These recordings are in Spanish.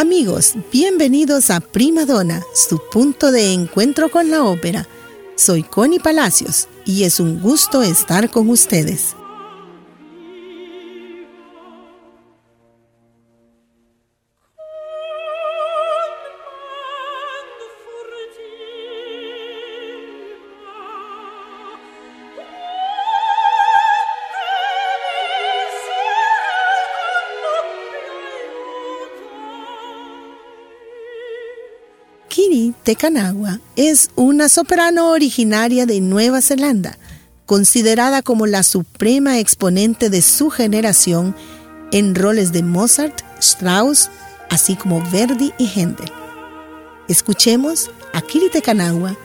Amigos, bienvenidos a Prima Donna, su punto de encuentro con la ópera. Soy Connie Palacios y es un gusto estar con ustedes. Kiri Tekanawa es una soprano originaria de Nueva Zelanda, considerada como la suprema exponente de su generación en roles de Mozart, Strauss, así como Verdi y Händel. Escuchemos a Kiri Tekanawa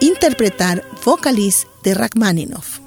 interpretar Vocalist de Rachmaninoff.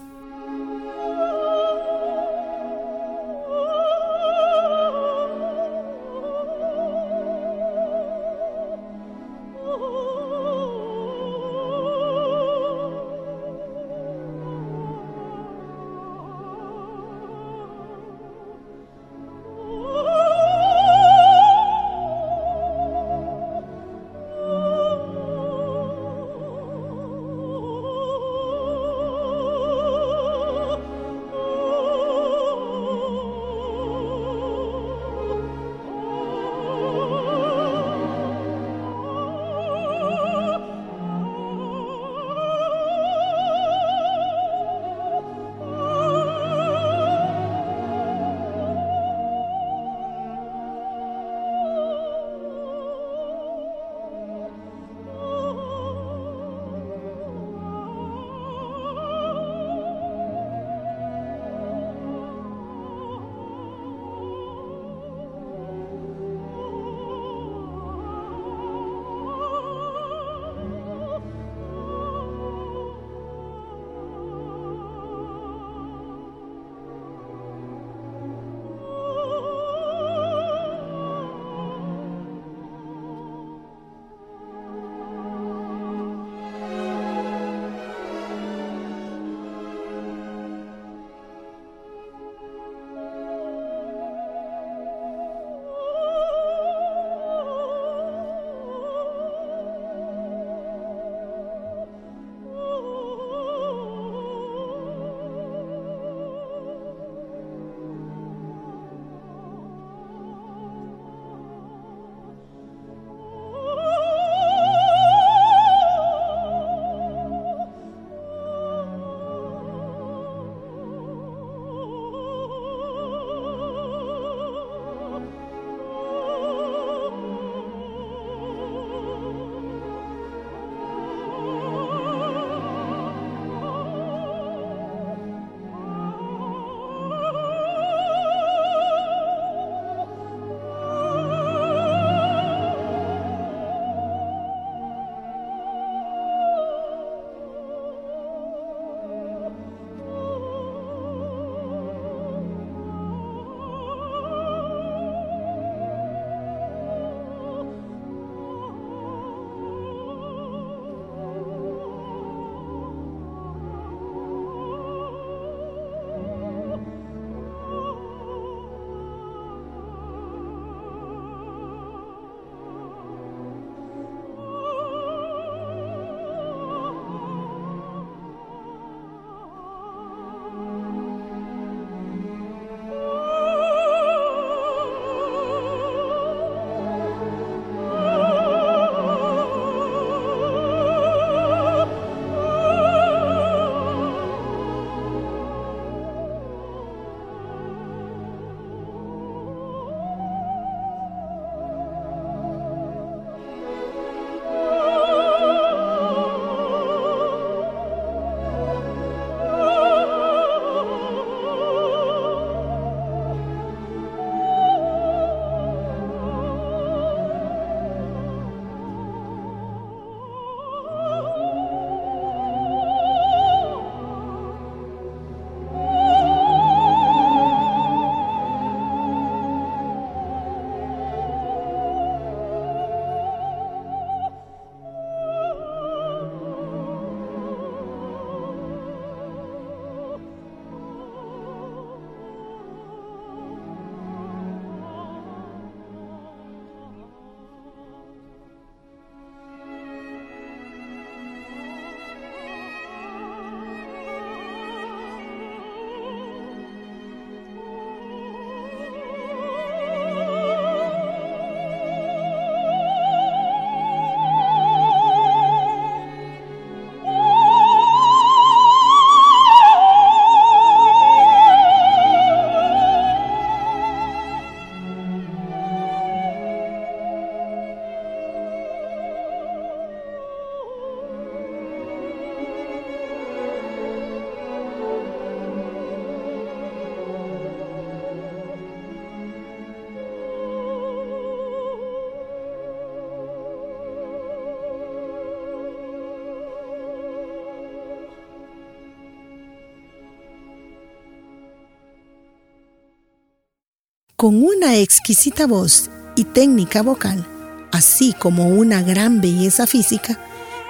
Con una exquisita voz y técnica vocal, así como una gran belleza física,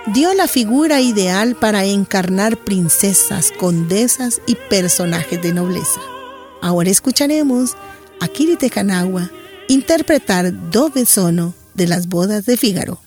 dio la figura ideal para encarnar princesas, condesas y personajes de nobleza. Ahora escucharemos a Kiri Kanagua interpretar Do de las bodas de Fígaro.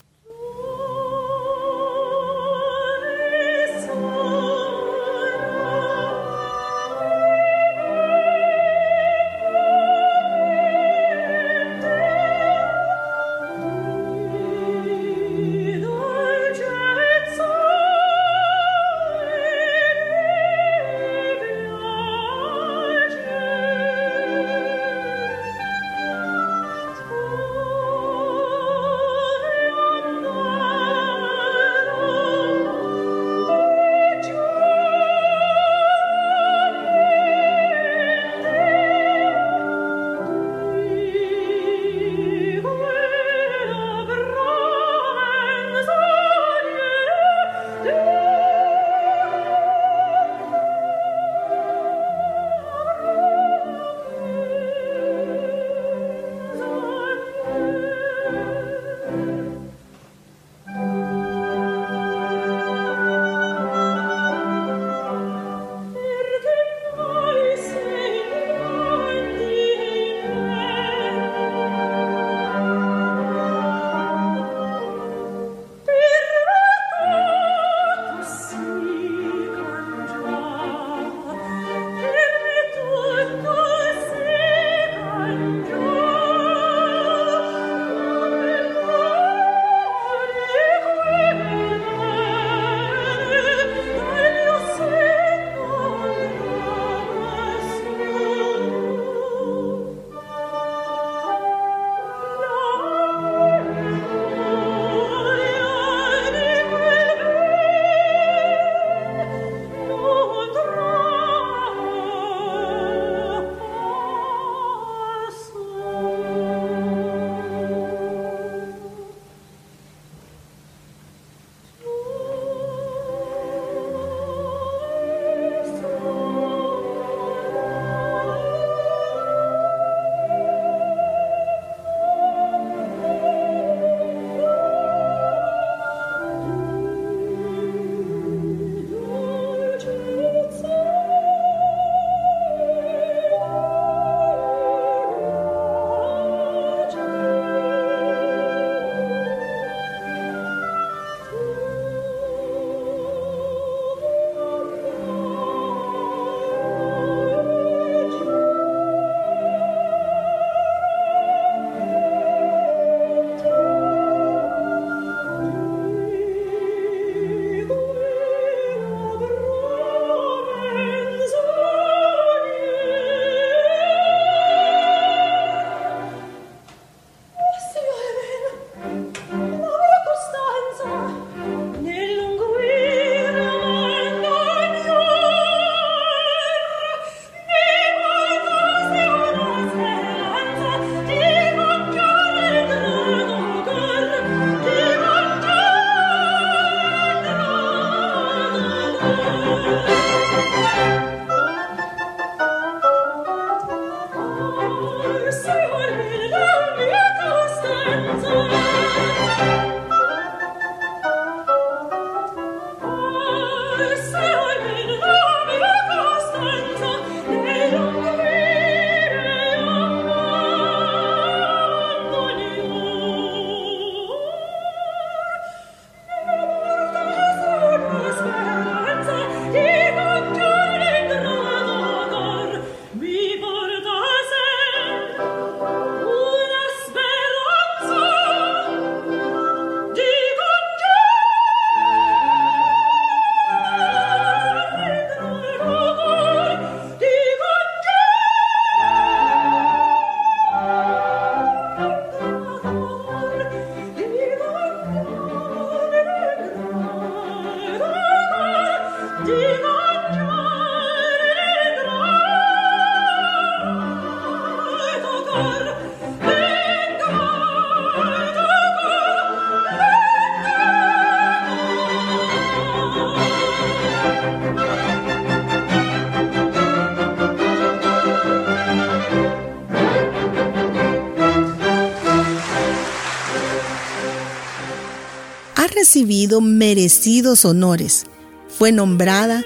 Ha recibido merecidos honores. Fue nombrada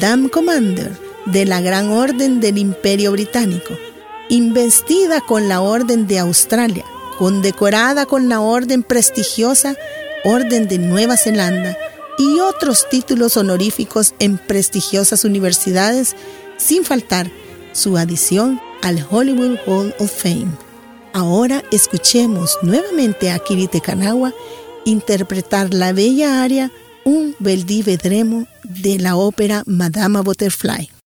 Dame Commander de la Gran Orden del Imperio Británico investida con la Orden de Australia, condecorada con la Orden prestigiosa Orden de Nueva Zelanda y otros títulos honoríficos en prestigiosas universidades, sin faltar su adición al Hollywood Hall of Fame. Ahora escuchemos nuevamente a Kirite Kanawa interpretar la bella aria Un bel vedremo de la ópera Madama Butterfly.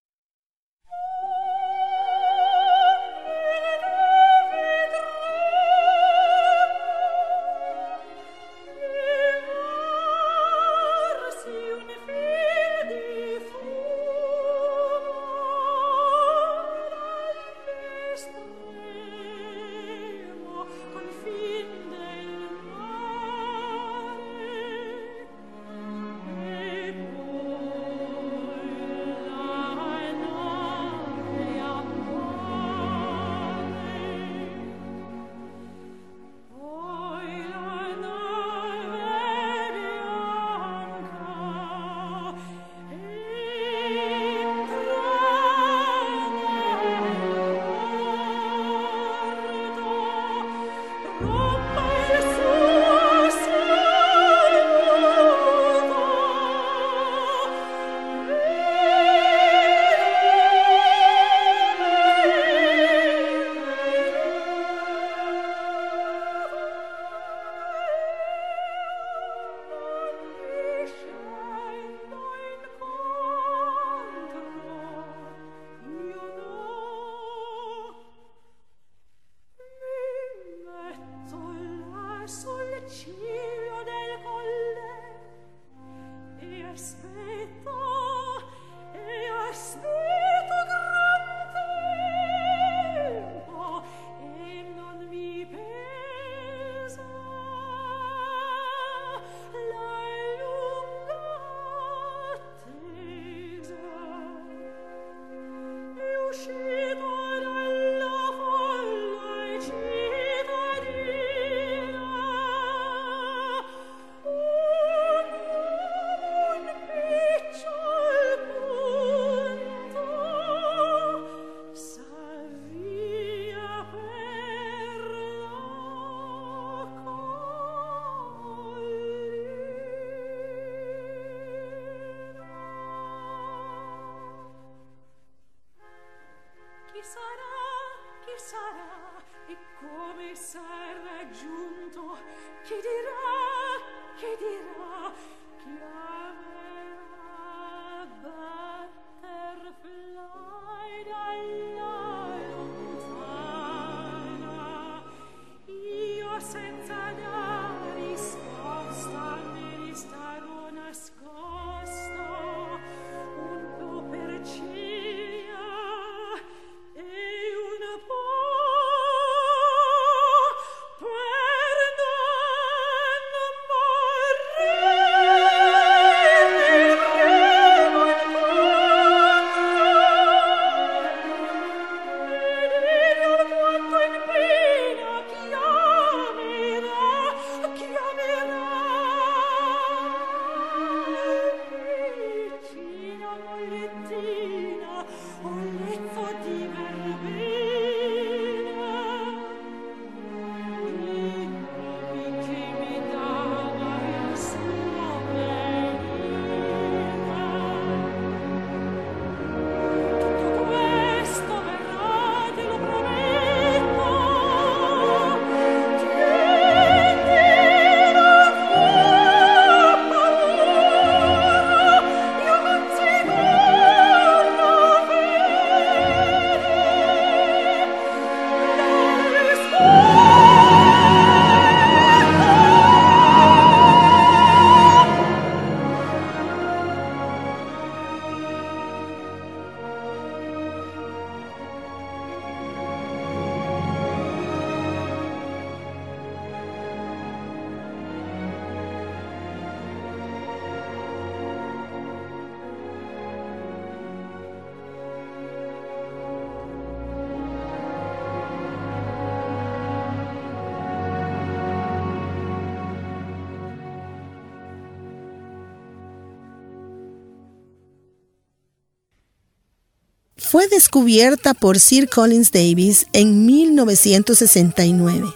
Fue descubierta por Sir Collins Davis en 1969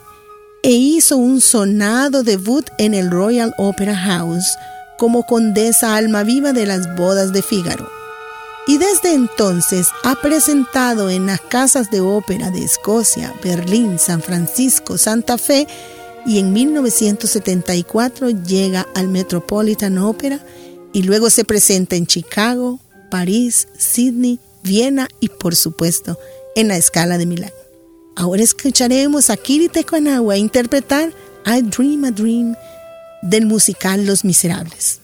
e hizo un sonado debut en el Royal Opera House como condesa alma viva de las bodas de Fígaro. Y desde entonces ha presentado en las casas de ópera de Escocia, Berlín, San Francisco, Santa Fe y en 1974 llega al Metropolitan Opera y luego se presenta en Chicago, París, Sydney, Viena y por supuesto en la escala de Milán. Ahora escucharemos a Kiri Tekonagua interpretar I Dream a Dream del musical Los Miserables.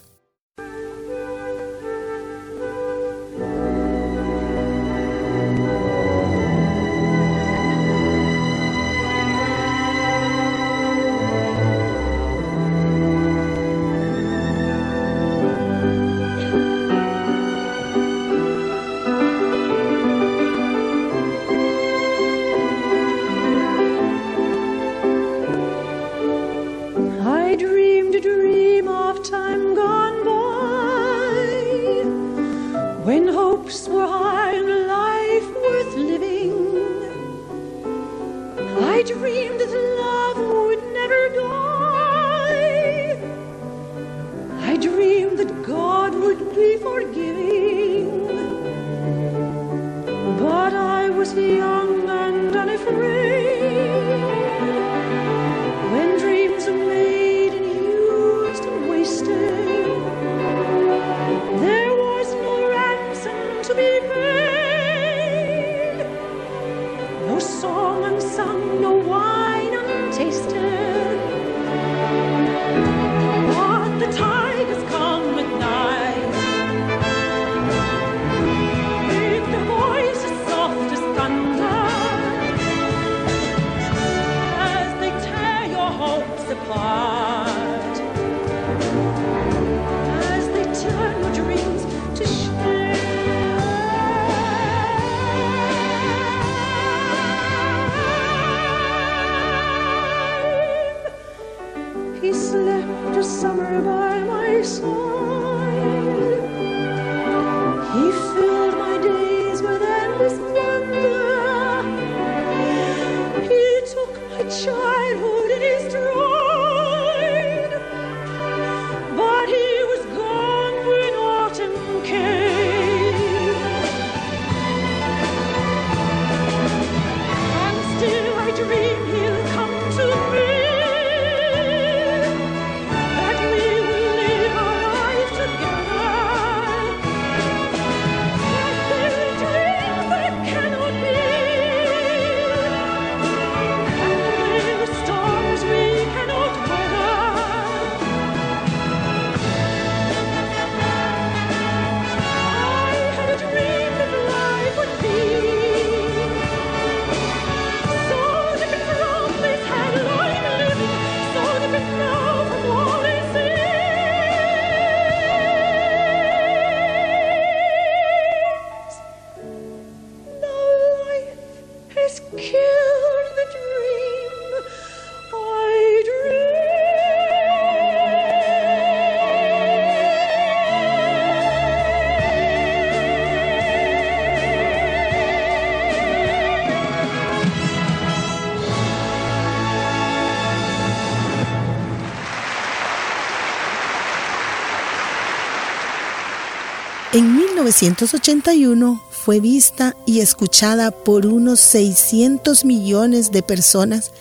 En 1981 fue vista y escuchada por unos 600 millones de personas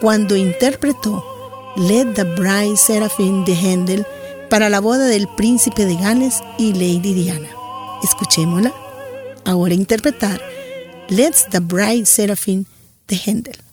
cuando interpretó Let the Bride Seraphine de Händel para la boda del príncipe de Gales y Lady Diana. Escuchémosla. Ahora interpretar Let's the Bride Seraphine de Händel.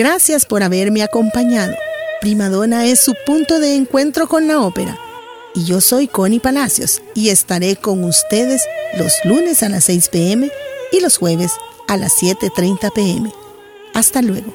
Gracias por haberme acompañado. Primadona es su punto de encuentro con la ópera. Y yo soy Connie Palacios y estaré con ustedes los lunes a las 6 pm y los jueves a las 7.30 pm. Hasta luego.